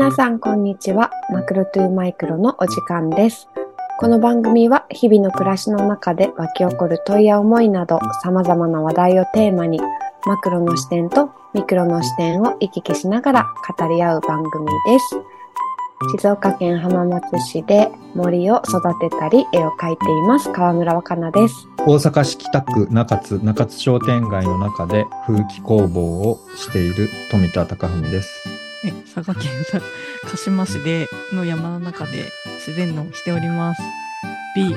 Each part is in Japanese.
皆さん、こんにちは。マクロトゥーマイクロのお時間です。この番組は日々の暮らしの中で湧き起こる問いや思いなど様々な話題をテーマにマクロの視点とミクロの視点を行き来しながら語り合う番組です。静岡県浜松市で森を育てたり絵を描いています川村若菜です。大阪市北区中津中津商店街の中で風紀工房をしている富田貴文です。ね 佐賀県さ鹿島市での山の中で自然農をしております。BFF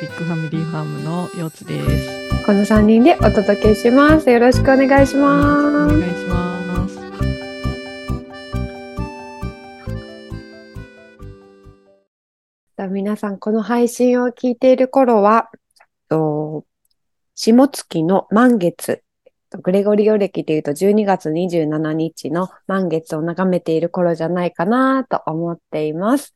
ビッグファミリーファームのよつです。この3人でお届けします。よろしくお願いしおます。願いします。皆さん、この配信を聞いている頃は、と下月の満月、グレゴリオ暦でいうと12月27日の満月を眺めている頃じゃないかなと思っています。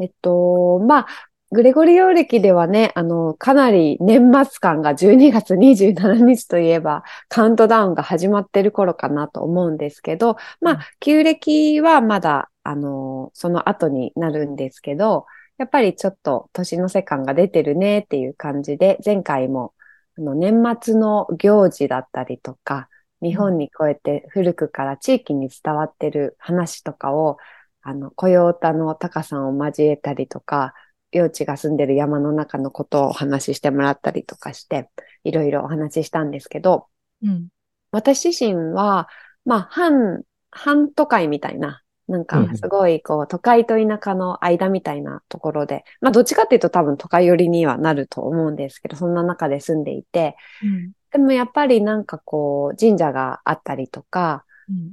えっと、まあ、グレゴリオ暦ではね、あの、かなり年末感が12月27日といえばカウントダウンが始まってる頃かなと思うんですけど、まあ、旧暦はまだ、あの、その後になるんですけど、やっぱりちょっと年の瀬感が出てるねっていう感じで、前回もあの年末の行事だったりとか、日本にこうやって古くから地域に伝わってる話とかを、あの、雇用歌のタカさんを交えたりとか、幼稚が住んでる山の中のことをお話ししてもらったりとかして、いろいろお話ししたんですけど、うん。私自身は、まあ、半、半都会みたいな、なんかうん、すごい、こう、都会と田舎の間みたいなところで、まあ、どっちかっていうと多分都会寄りにはなると思うんですけど、そんな中で住んでいて、うん。でもやっぱりなんかこう、神社があったりとか、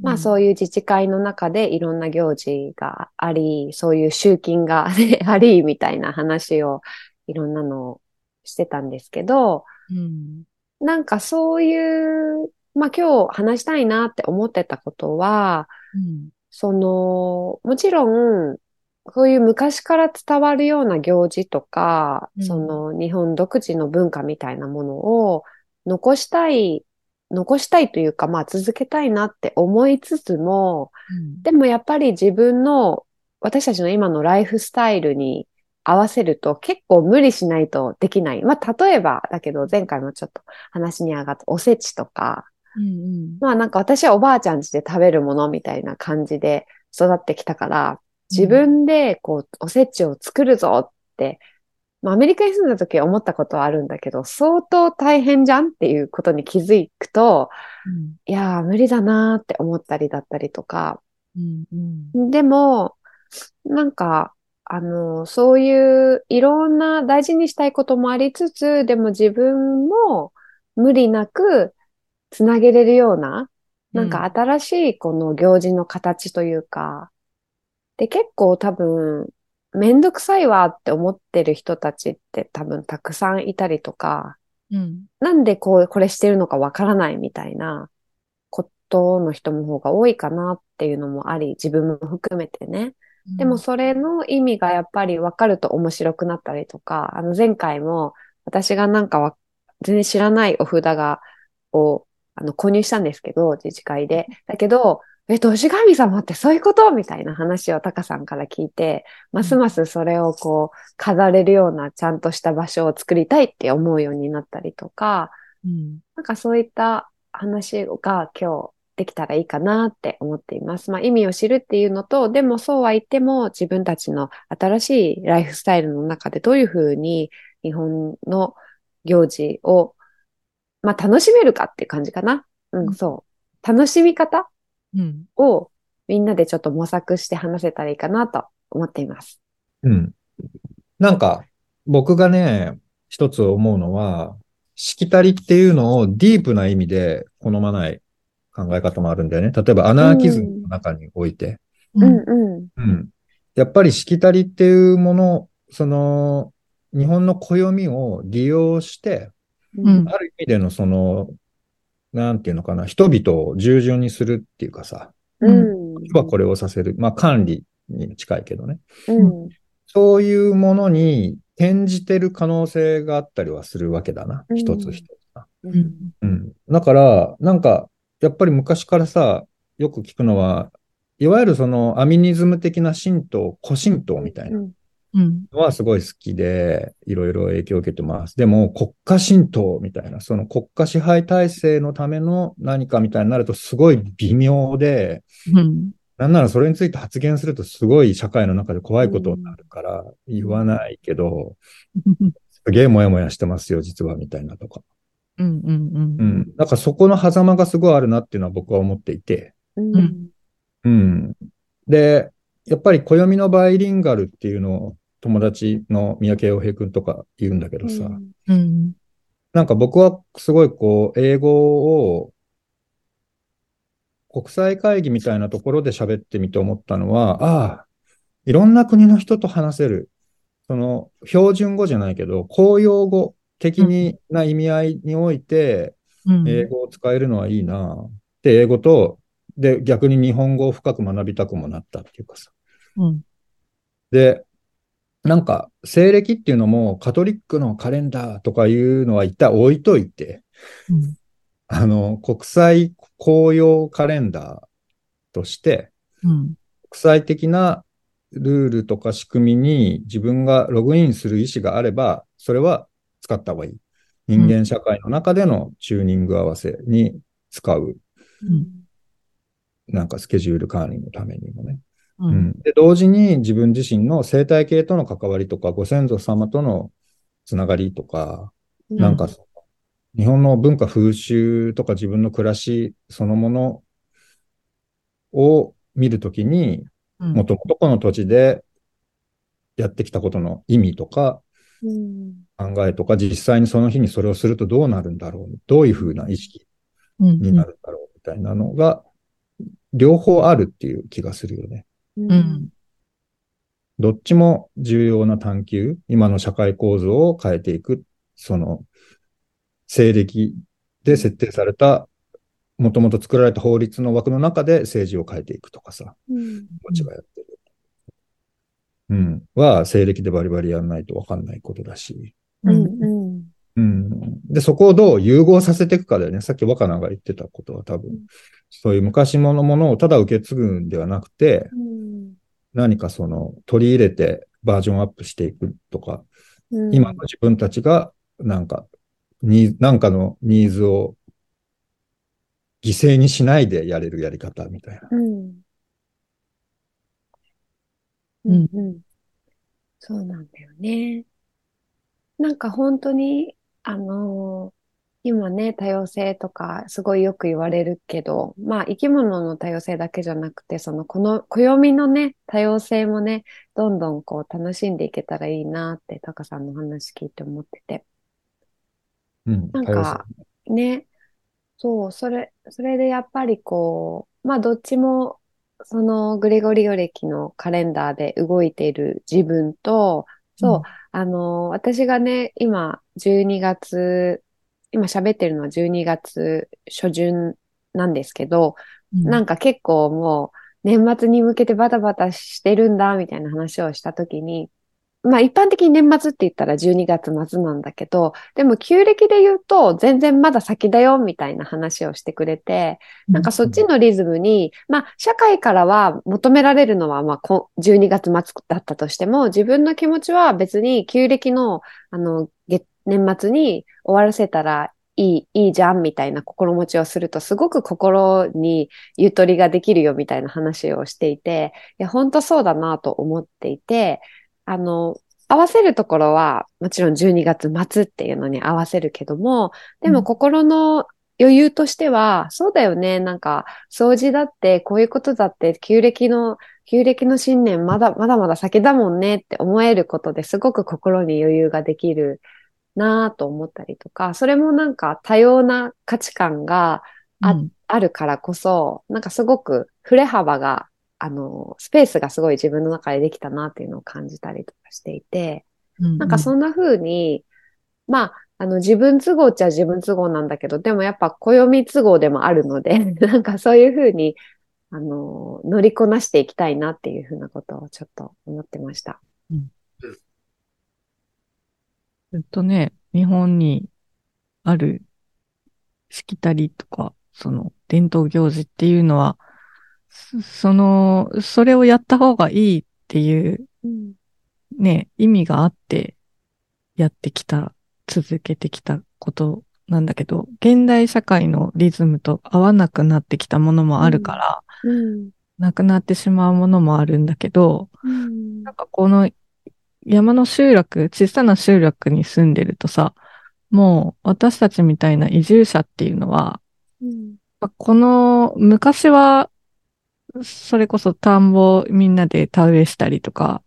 まあうそういう自治会の中でいろんな行事があり、そういう集金が ねあり、みたいな話をいろんなのをしてたんですけど、ん。うん。なんかそういう、まあ今日話したいなって思ってたことは、うん。その、もちろん、こういう昔から伝わるような行事とか、うんその日本独自の文化みたいなものを残したい、残したいというか、まあ続けたいなって思いつつも、うん。でもやっぱり自分の、私たちの今のライフスタイルに合わせると結構無理しないとできない。まあ例えばだけど前回もちょっと話に上がったおせちとか、うん。まあなんか私はおばあちゃん家で食べるものみたいな感じで育ってきたから、自分でこうおせちを作るぞって、まあアメリカに住んだ時は思ったことはあるんだけど、相当大変じゃんっていうことに気づくと、うん。いやー無理だなーって思ったりだったりとか、うん。うん。でも、なんか、あの、そういういろんな大事にしたいこともありつつ、でも自分も無理なくつなげれるような、なんか新しいこの行事の形というか、で、結構多分、めんどくさいわって思ってる人たちって多分たくさんいたりとか、うん。なんでこう、これしてるのかわからないみたいなことの人の方が多いかなっていうのもあり、自分も含めてね。でもそれの意味がやっぱり分かると面白くなったりとか、あの前回も私がなんかわ全然知らないお札が、を、あの購入したんですけど、自治会で。だけど、え、年神様ってそういうこと？みたいな話をタカさんから聞いて、ますますそれをこう飾れるようなちゃんとした場所を作りたいって思うようになったりとか、うん。なんかそういった話が今日できたらいいかなって思っています。まあ意味を知るっていうのと、でもそうは言っても自分たちの新しいライフスタイルの中でどういうふうに日本の行事を、まあ楽しめるかっていう感じかな。うん、そう。楽しみ方うん。をみんなでちょっと模索して話せたらいいかなと思っています。うん。なんか、僕がね、一つ思うのは、しきたりっていうのをディープな意味で好まない考え方もあるんだよね。例えばアナーキズムの中において。うんうん。うん。やっぱりしきたりっていうもの、その、日本の暦を利用して、うんある意味でのその、なんていうのかな、人々を従順にするっていうかさ、うん。はこれをさせる。まあ管理に近いけどね。うん。そういうものに転じてる可能性があったりはするわけだな。うん一つ一つな。うん。うん。だから、なんか、やっぱり昔からさ、よく聞くのは、いわゆるそのアミニズム的な神道、古神道みたいなはすごい好きで、いろいろ影響を受けてます。でも、国家神道みたいな、その国家支配体制のための何かみたいになるとすごい微妙で、うん。なんならそれについて発言するとすごい社会の中で怖いことになるから言わないけど、すげえモヤモヤしてますよ、実は、みたいなとか。うん。うん。ううん。ん。だからそこの狭間がすごいあるなっていうのは僕は思っていて。うんうんうん。で、やっぱり暦のバイリンガルっていうのを友達の三宅洋平君とか言うんだけどさ、うん。なんか僕はすごいこう、英語を国際会議みたいなところで喋ってみて思ったのは、ああ、いろんな国の人と話せる。その、標準語じゃないけど、公用語的にな意味合いにおいて、うん。英語を使えるのはいいな。で、英語と、で、逆に日本語を深く学びたくもなったっていうかさ。うん。で、なんか、西暦っていうのも、カトリックのカレンダーとかいうのは一旦置いといて、うん。あの、国際公用カレンダーとして、うん。国際的なルールとか仕組みに自分がログインする意思があれば、それは使った方がいい。人間社会の中でのチューニング合わせに使う。うん。なんかスケジュール管理のためにもね。う。うんん、で同時に自分自身の生態系との関わりとか、ご先祖様とのつながりとか、うなんか、日本の文化風習とか自分の暮らしそのものを見るときに、うん。もともとこの土地でやってきたことの意味とかうん考えとか、実際にその日にそれをするとどうなるんだろう、どういうふうな意識うん。になるんだろうみたいなのが、両方あるっていう気がするよね。うんうん。どっちも重要な探求、今の社会構造を変えていく、その、西暦で設定された、もともと作られた法律の枠の中で政治を変えていくとかさ、うんこっちがやってる。うん。は、西暦でバリバリやんないとわかんないことだし。うんうん。うんうん。で、そこをどう融合させていくかだよね。さっき若菜が言ってたことは多分、うんそういう昔ものものをただ受け継ぐんではなくて、うん何かその取り入れてバージョンアップしていくとか、うん今の自分たちがなんか、に、なんかのニーズを犠牲にしないでやれるやり方みたいな。うんううんんうん。そうなんだよね。なんか本当に、あのー今ね、多様性とかすごいよく言われるけど、まあ生き物の多様性だけじゃなくて、そのこの暦のね、多様性もね、どんどんこう楽しんでいけたらいいなって、タカさんの話聞いて思ってて。うん。なんか、ね、そう、それ、それでやっぱりこう、まあどっちも、そのグレゴリオ暦のカレンダーで動いている自分と、そう、あの、私がね、今、12月、今喋ってるのは12月初旬なんですけど、うん。なんか結構もう年末に向けてバタバタしてるんだみたいな話をしたときに、まあ一般的に年末って言ったら12月末なんだけど、でも旧暦で言うと全然まだ先だよみたいな話をしてくれて、なんかそっちのリズムに、まあ社会からは求められるのはまあこ12月末だったとしても、自分の気持ちは別に旧暦のあの月年末に終わらせたらいい、いいじゃんみたいな心持ちをすると、すごく心にゆとりができるよみたいな話をしていて、いや、本当そうだなと思っていて、あの、合わせるところは、もちろん12月末っていうのに合わせるけども、でうん。も心の余裕としては、そうだよね、なんか、掃除だって、こういうことだって、旧暦の、旧暦の新年、まだ、まだまだ先だもんねって思えることですごく心に余裕ができるなぁと思ったりとか、それもなんか多様な価値観があうん。あるからこそ、なんかすごく振れ幅が、あの、スペースがすごい自分の中でできたなっていうのを感じたりとかしていて、うんなんかそんな風に、まあ、あの自分都合っちゃ自分都合なんだけど、でもやっぱ暦都合でもあるので、なんかそういう風に、あの、乗りこなしていきたいなっていう風なことをちょっと思ってました。ずっとね、日本にあるしきたりとか、その伝統行事っていうのは、そその、それをやった方がいいっていううんね、意味があってやってきた、続けてきたことなんだけど、現代社会のリズムと合わなくなってきたものもあるから、うんなくなってしまうものもあるんだけど、うんなんかこの山の集落、小さな集落に住んでるとさ、もう私たちみたいな移住者っていうのは、うん。この昔は、それこそ田んぼみんなで田植えしたりとか、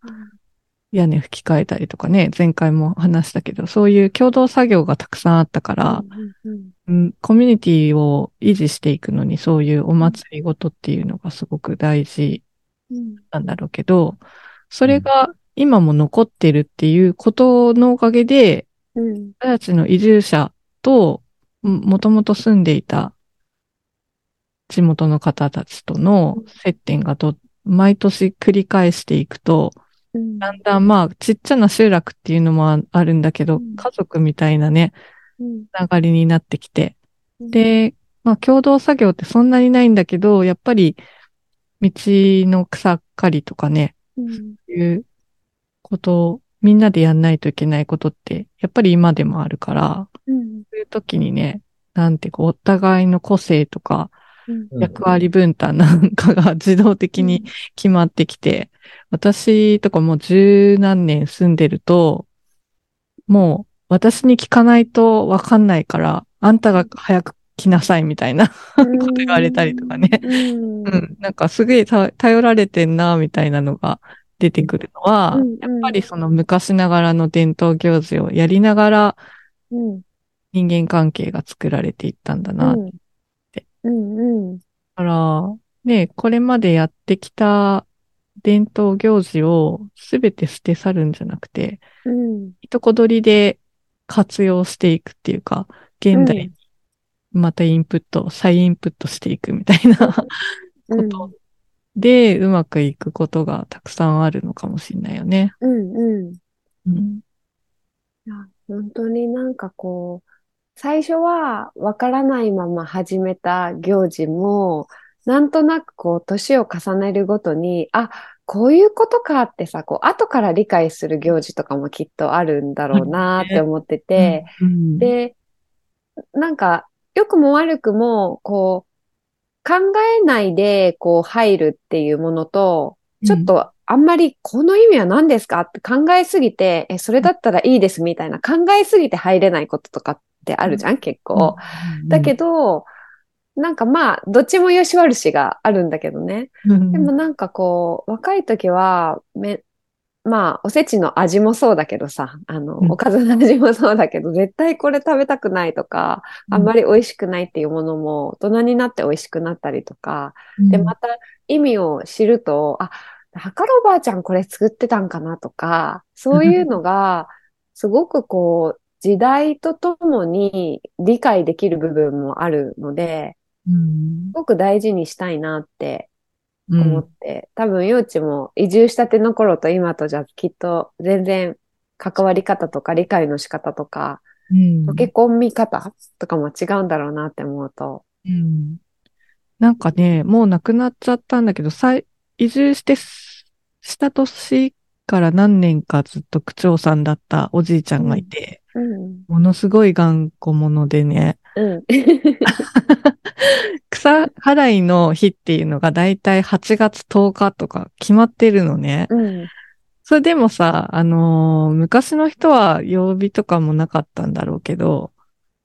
屋根吹き替えたりとかね、前回も話したけど、そういう共同作業がたくさんあったから、うんうんコミュニティを維持していくのにそういうお祭りごとっていうのがすごく大事うんなんだろうけど、それが今も残ってるっていうことのおかげで、うん。私たちの移住者と、もともと住んでいた地元の方たちとの接点がと、毎年繰り返していくと、うん。だんだんまあ、ちっちゃな集落っていうのもああるんだけど、うん。家族みたいなね、うん。つながりになってきて。で、まあ、共同作業ってそんなにないんだけど、やっぱり、道の草刈りとかね、うん。いうことをみんなでやんないといけないことって、やっぱり今でもあるから、うん。そういう時にね、なんていうか、お互いの個性とか、役割分担なんかが自動的に決まってきて、私とかもう十何年住んでると、もう私に聞かないとわかんないから、あんたが早く来なさいみたいなこと言われたりとかね。うん。うん、なんかすげえた頼られてんな、みたいなのが出てくるのは、うん。うんやっぱりその昔ながらの伝統行事をやりながらうん。人間関係が作られていったんだな。だうんうん。から、ね、これまでやってきた伝統行事をすべて捨て去るんじゃなくて、うん。いとこ取りで活用していくっていうか、現代にまたインプット、再インプットしていくみたいなことで、うまくいくことがたくさんあるのかもしれないよね。うんうん。うん。いや本当になんかこう、最初はわからないまま始めた行事も、なんとなくこう、年を重ねるごとに、あ、こういうことかってさ、こう、後から理解する行事とかもきっとあるんだろうなって思ってて、うん、で、なんか、良くも悪くも、こう、考えないで、こう、入るっていうものと、ちょっと、あんまり、この意味は何ですかって考えすぎて、え、それだったらいいですみたいな、考えすぎて入れないこととかってあるじゃん、結構。だけど、なんかまあ、どっちも良し悪しがあるんだけどね。どでもなんかこう、若い時は、め、まあ、おせちの味もそうだけどさ、あの、うん。おかずの味もそうだけど、絶対これ食べたくないとか、あんまり美味しくないっていうものも、大人になって美味しくなったりとか、りで、また意味を知ると、あ、だからおばあちゃんこれ作ってたんかなとか、そういうのが、すごくこう、時代とともに理解できる部分もあるので、うん。すごく大事にしたいなってうん。思って、多分、幼稚も移住したての頃と今とじゃきっと全然関わり方とか理解の仕方とか、うん。溶け込み方とかも違うんだろうなって思うと。うん。なんかね、もう亡くなっちゃったんだけど、再移住してすした年から何年かずっと区長さんだったおじいちゃんがいて、うん。ものすごい頑固者でね、うん。草払いの日っていうのがだいたい8月10日とか決まってるのね。うん。それでもさ、あのー昔の人は曜日とかもなかったんだろうけど、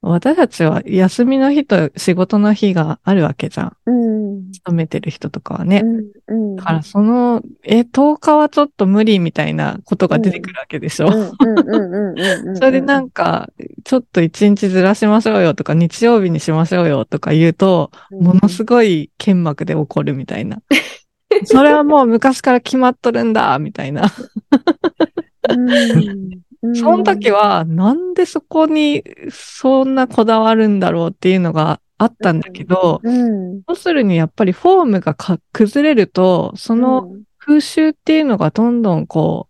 私たちは休みの日と仕事の日があるわけじゃん。うん。勤めてる人とかはね。うん。だからその、え、10日はちょっと無理みたいなことが出てくるわけでしょ。うんうんうんうんうんうん。それでなんか、ちょっと一日ずらしましょうよとか、日曜日にしましょうよとか言うと、ものすごい剣幕で怒るみたいな。それはもう昔から決まっとるんだ、みたいな。うん。その時は、なんでそこにそんなこだわるんだろうっていうのがあったんだけど、うん、要するにやっぱりフォームがか崩れると、その風習っていうのがどんどんこ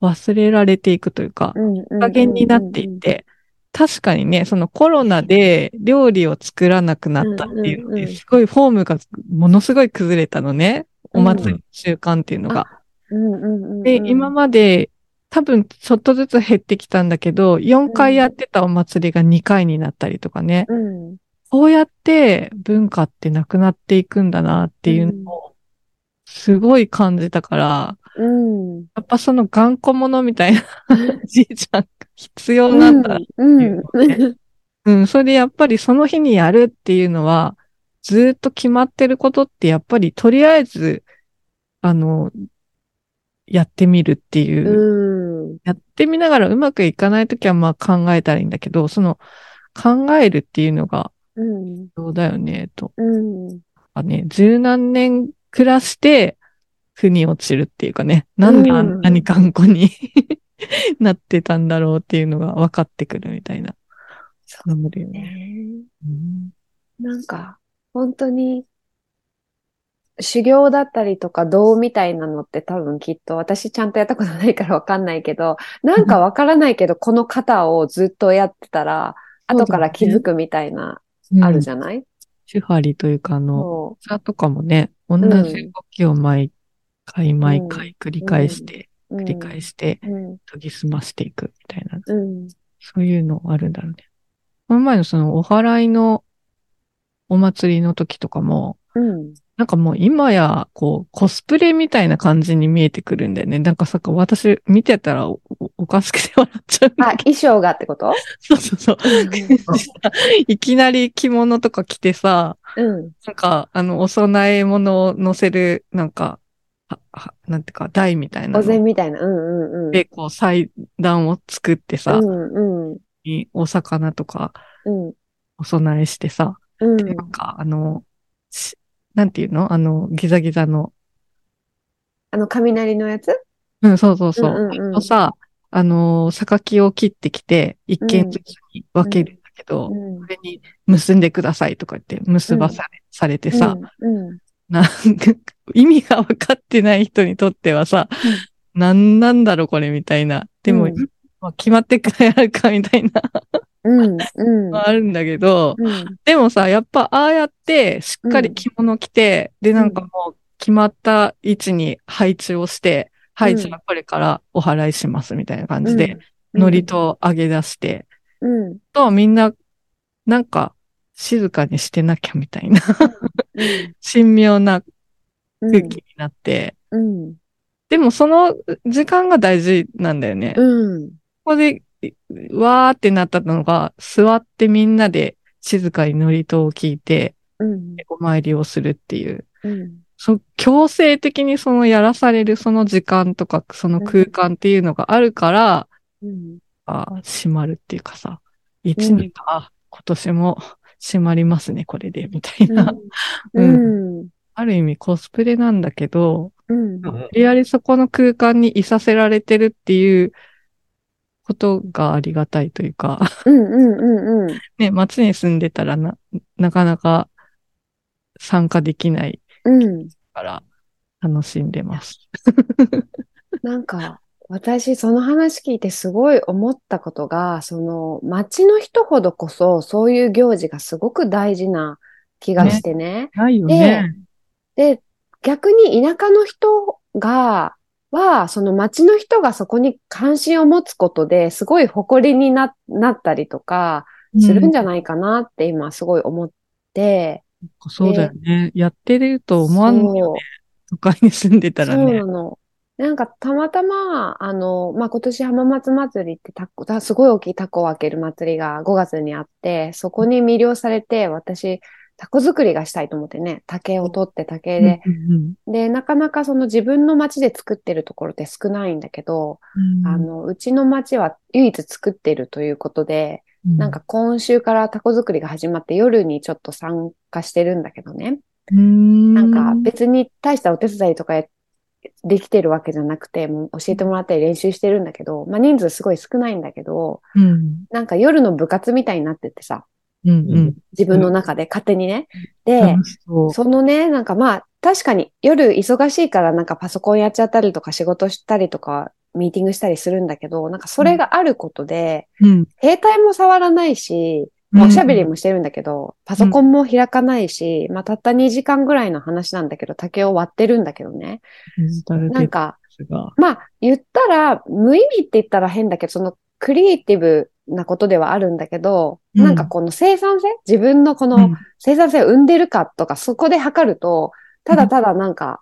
う、忘れられていくというか、うん、加減になっていって、確かにね、そのコロナで料理を作らなくなったっていうので、すごいフォームがものすごい崩れたのね。お祭りの習慣っていうのが。で、今まで多分ちょっとずつ減ってきたんだけど、4回やってたお祭りが2回になったりとかね。うん。こうやって文化ってなくなっていくんだなっていうのを、すごい感じたから、うん。やっぱその頑固者みたいな じいちゃんが必要なんだ。うん。いうのうん、それでやっぱりその日にやるっていうのは、ずーっと決まってることってやっぱりとりあえず、あの、やってみるっていう、うん。やってみながらうまくいかないときはまあ考えたらいいんだけど、その考えるっていうのがうん。どうだよね、と。うん。かね、十何年暮らして、腑に落ちるっていうかね、なんであんなに頑固に なってたんだろうっていうのが分かってくるみたいな。そうなるよね。ね。うんなんか、本当に、修行だったりとか道みたいなのって多分きっと、私ちゃんとやったことないからわかんないけど、なんかわからないけど、この型をずっとやってたら、後から気づくみたいな、あるじゃない、手張りというか、あの、そ座とかもね、同んじ動きを毎回毎回繰り返して、う。繰り返して、うん。研ぎ澄ましていくみたいな、うん。そういうのあるんだろうね。この前のそのお祓いのお祭りの時とかも、うん。なんかもう今や、こう、コスプレみたいな感じに見えてくるんだよね。なんかさ、私見てたらおかしくて笑っちゃうあ。衣装がってこと？そうそうそう。いきなり着物とか着てさ、うん。なんか、あの、お供え物を乗せる、なんか、は、は、なんていうか、台みたいなお膳のみたいな。うんうんうん。で、こう、祭壇を作ってさ、うんうん。にお魚とかうん。お供えしてさ、うん。でなんか、あの、しなんていうの？あの、ギザギザの、あの、雷のやつ？うん、そうそうそう。うんうんうんあのさ、あの、榊を切ってきて、一件ずつに分けるんだけど、うんこれに結んでくださいとか言って、結ばされ、されてさ、うん。うんなんか、意味が分かってない人にとってはさ、なんなんだろうこれみたいな。でも、決まってからやるかみたいな、うん。うん。あるんだけど、うん。でもさ、やっぱああやって、しっかり着物着て、で、なんかもう決まった位置に配置をして、はい、うんじゃあこれからお払いしますみたいな感じで、うん、ノリと上げ出して、うん。とみんな、なんか、静かにしてなきゃみたいな、うん。神妙なうん。空気になって、うん。でもその時間が大事なんだよね。こうん。こで、わーってなったのが、座ってみんなで静かにノリとを聞いて、うん。お参りをするっていう。うん。そ強制的にそのやらされるその時間とか、その空間っていうのがあるから、うん。あ閉まるっていうかさ、一年か、あ今年も閉まりますね、これで、みたいな。うん。ある意味コスプレなんだけど、うん。やりそこの空間にいさせられてるっていうことがありがたいというか、うん。うん。うん。ね、街に住んでたらな、なかなか参加できないうん。から楽しんでます。なんか、私、その話聞いてすごい思ったことが、その、町の人ほどこそ、そういう行事がすごく大事な気がしてね。ないよね。で、逆に田舎の人が、は、その町の人がそこに関心を持つことですごい誇りにな、なったりとかするんじゃない、かなって今すごい思って、うんそうだよね。やってると思わんのよね。都会に住んでたらそうねな。の。なんかたまたま、あの、まあ、今年浜松祭りってタコ、たすごい大きいタコを開ける祭りが5月にあって、そこに魅了されて、私、タコ作りがしたいと思ってね、竹を取って竹で、うんで、なかなかその自分の町で作ってるところって少ないんだけど、うん。あの、うちの町は唯一作ってるということで、なんか、今週からタコ作りが始まって夜にちょっと参加してるんだけどね。ななんか別に大したお手伝いとかやできてるわけじゃなくて、もう教えてもらったり練習してるんだけど、まあ人数すごい少ないんだけど、うん。なんか夜の部活みたいになっててさ、うんうん。自分の中で勝手にね。で、そのね、なんかまあ確かに夜忙しいからなんかパソコンやっちゃったりとか仕事したりとかミーティングしたりするんだけど、なんかそれがあることで、うん。携帯も触らないし、まあおしゃべりもしてるんだけど、パソコンも開かないし、まあたった2時間ぐらいの話なんだけど、竹を割ってるんだけどね。なんか。まあ言ったら、無意味って言ったら変だけど、そのクリエイティブなことではあるんだけど、うんなんかこの生産性自分のこのうん生産性を生んでるかとか、そこで測ると、ただただなんか、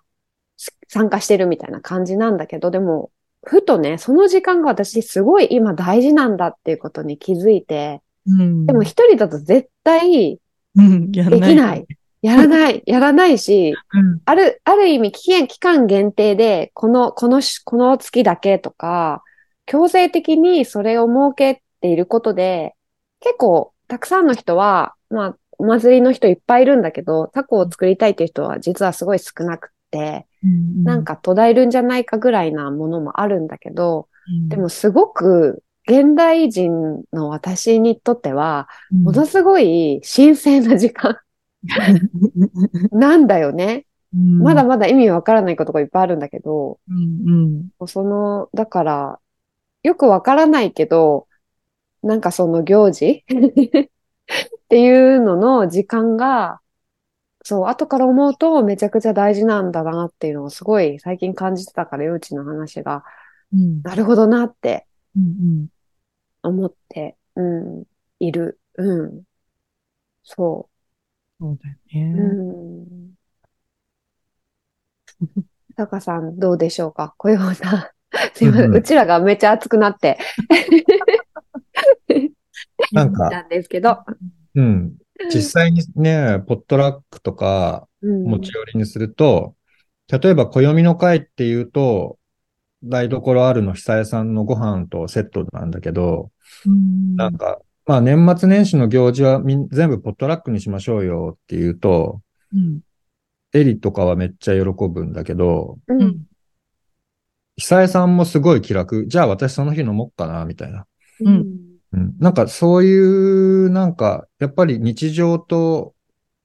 す参加してるみたいな感じなんだけど、でも、ふとね、その時間が私すごい今大事なんだっていうことに気づいて、うん。でも一人だと絶対できない。やらない、やらないし、うん。ある、ある意味期限、期間限定で、この、このし、この月だけとか、強制的にそれを設けていることで、結構、たくさんの人は、まあ、お祭りの人いっぱいいるんだけど、タコを作りたいっていう人は実はすごい少なくって、うんなん、か途絶えるんじゃないかぐらいなものもあるんだけど、うん。でもすごく現代人の私にとっては、ものすごい神聖な時間。なんだよね。うん。まだ、まだ意味わからないことがいっぱいあるんだけど、うん、うん。その、だから、よくわからないけど、なんかその行事？っていうのの時間が、そう、後から思うとめちゃくちゃ大事なんだなっていうのをすごい最近感じてたから、幼稚の話が、うん、なるほどなってうん、思って、うん、いる。うん。そそうだよう。ね。うん。タカさん、どうでしょうか？こういうような、すいません、うんうちらがめっちゃ熱くなって。なんかなんですけど。うん。実際にね、ポットラックとかうん持ち寄りにすると、例えば暦の会っていうと、台所あるの久江さんのご飯とセットなんだけど、うんなんか、まあ年末年始の行事はみん全部ポットラックにしましょうよっていうと、うん、エリとかはめっちゃ喜ぶんだけど、う。うんん、久江さんもすごい気楽。じゃあ私その日飲もっかな、みたいな。うんうん。なんかそういう、なんか、やっぱり日常と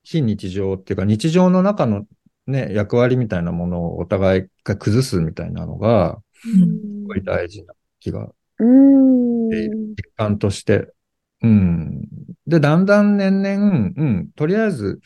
非日常っていうか、日常の中のね、役割みたいなものをお互いが崩すみたいなのが、すごい大事な気が、うん。実感として。うん。で、だんだん年々、うん、とりあえず、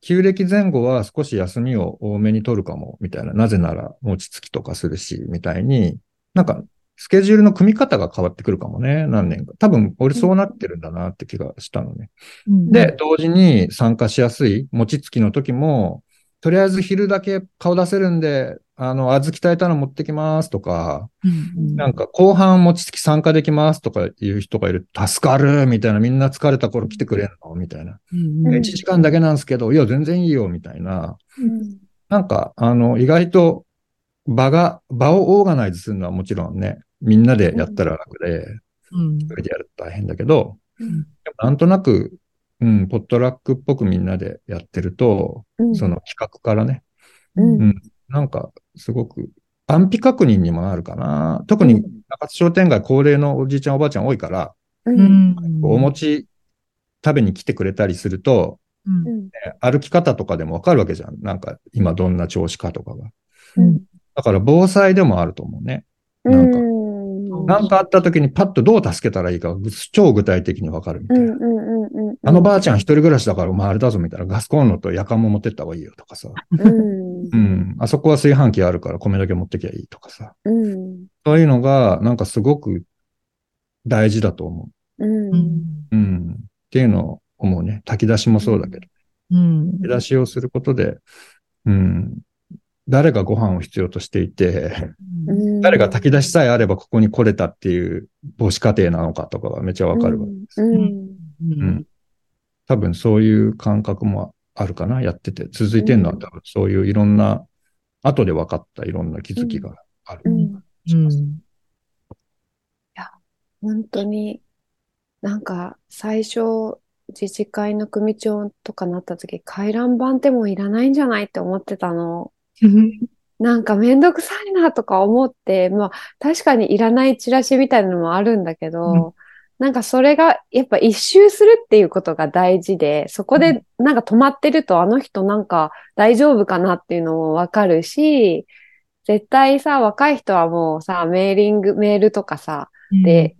旧暦前後は少し休みを多めに取るかも、みたいな。なぜなら、餅つきとかするし、みたいに、なんか、スケジュールの組み方が変わってくるかもね、何年か。多分、俺そうなってるんだなって気がしたのね。うんで、、同時に参加しやすい、餅つきの時も、とりあえず昼だけ顔出せるんで、あの、小豆炊いたの持ってきますとか、うん、なんか後半餅つき参加できますとかいう人がいる。助かるみたいな。みんな疲れた頃来てくれんのみたいな。うん、うん1時間だけなんですけど、いや、全然いいよみたいな。うんなんか、あの、意外と場が、場をオーガナイズするのはもちろんね、みんなでやったら楽で、うん。一人でやると大変だけど、うん。でもなんとなく、うん、ポットラックっぽくみんなでやってると、うん。その企画からね、うん。うんなんか、すごく、安否確認にもなるかな。特に、中津商店街高齢のおじいちゃんおばあちゃん多いから、ううん。ん、お餅食べに来てくれたりすると、うん。うん。歩き方とかでもわかるわけじゃん。なんか、今どんな調子かとかが。うん。だから、防災でもあると思うね。なんかうんなんかあった時にパッとどう助けたらいいか、超具体的にわかるみたいな。あのばあちゃん一人暮らしだから、お前あれだぞみたいな。ガスコンロと夜間も持ってった方がいいよとかさ。うんうん。あそこは炊飯器あるから米だけ持ってきゃいいとかさ。うんそういうのが、なんかすごく大事だと思うんうんう。うん。っていうのを思うね。炊き出しもそうだけど。うん炊き出しをすることで、うん。誰がご飯を必要としていて、うん誰が炊き出しさえあればここに来れたっていう母子家庭なのかとかがめっちゃわかるわけです。うん。多分そういう感覚もあるかな、やってて。続いてるのは多分そういういろんな、後で分かったいろんな気づきがある。うんうん本当に、なんか最初自治会の組長とかなった時、回覧板ってもういらないんじゃないって思ってたの。なんかめんどくさいなとか思って、まあ確かにいらないチラシみたいなのもあるんだけど、なんかそれがやっぱ一周するっていうことが大事で、そこでなんか止まってるとあの人なんか大丈夫かなっていうのもわかるし、絶対さ、若い人はもうさ、メーリング、メールとかさ、で、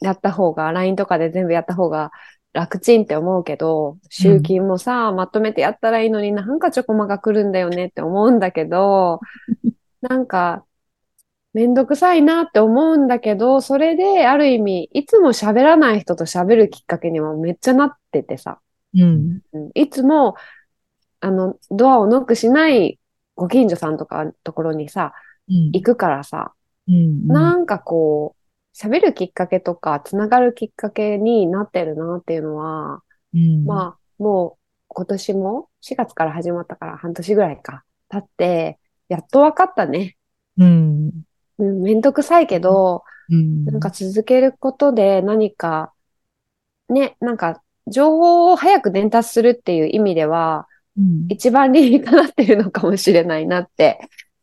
やった方が、LINE とかで全部やった方が楽ちんって思うけど、集金もさ、まとめてやったらいいのになんかちょこまが来るんだよねって思うんだけど、なんか、めんどくさいなって思うんだけど、それである意味、いつも喋らない人と喋るきっかけにもめっちゃなっててさ、うん。うんいつも、あの、ドアをノックしないご近所さんとかところにさ、うん。行くからさ、うん。なんかこう、喋るきっかけとか、つながるきっかけになってるなっていうのは、うん、まあ、もう今年も4月から始まったから半年ぐらいか、経って、やっと分かったね。うん。うん、めんどくさいけど、うん。なんか続けることで何か、ね、なんか、情報を早く伝達するっていう意味では、うん、一番理にかなってるのかもしれないなって、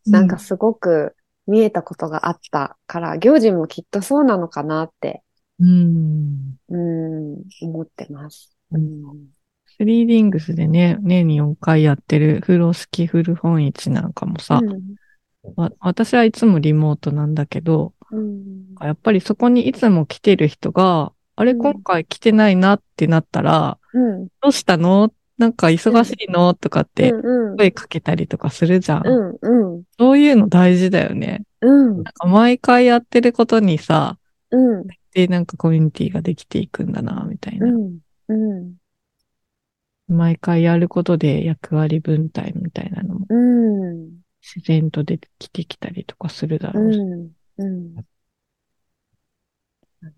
なんかすごく見えたことがあったから、行事もきっとそうなのかなって、うん。うん、思ってます。ううんん。スリーリングスでね、年に4回やってる風呂敷古本市なんかもさ、うんわ私はいつもリモートなんだけど、うんやっぱりそこにいつも来てる人が、あれ、うん今回来てないなってなったら、うん。どうしたの？なんか忙しいの？とかってうん。声かけたりとかするじゃん。うん。うん。そういうの大事だよね。うん。なんか毎回やってることにさ、うん。で、なんかコミュニティができていくんだな、みたいな。うん。うん。毎回やることで役割分担みたいなのもうん。自然と出てきてきたりとかするだうろうし。ん。うん。だ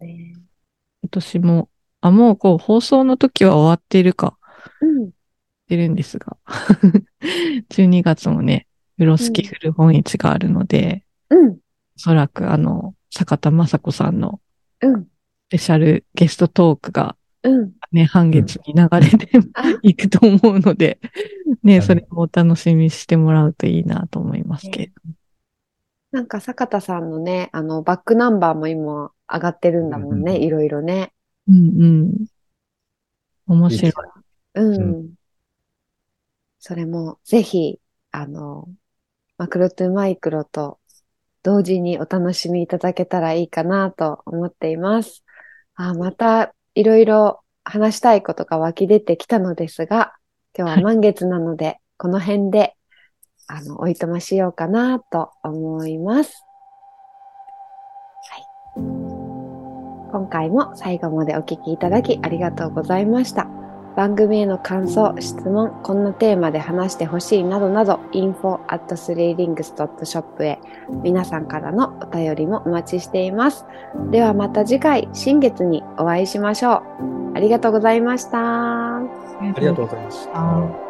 ね。今年も、あ、もうこう放送の時は終わっているか、てるんですが。12月もね、風呂敷古本市があるので、うん。おそらくあの、坂田雅子さんのうん。スペシャルゲストトークがうん。ね、半月に流れてあ、いくと思うので、ね、はいそれもお楽しみにしてもらうといいなと思いますけれど。なんか坂田さんのね、あの、バックナンバーも今上がってるんだもんね、うんいろいろね。うんうん。面白い。うん。うそれもぜひ、あの、マクロトゥマイクロと同時にお楽しみいただけたらいいかなと思っています。あ、またいろいろ話したいことが湧き出てきたのですが、今日は満月なので、この辺で、あの、おいとましようかなと思います。はい。今回も最後までお聞きいただきありがとうございました。番組への感想、質問、こんなテーマで話してほしいなどなど、info at 3rings.shop へ皆さんからのお便りもお待ちしています。ではまた次回、新月にお会いしましょう。ありがとうございました。あありがとうございました。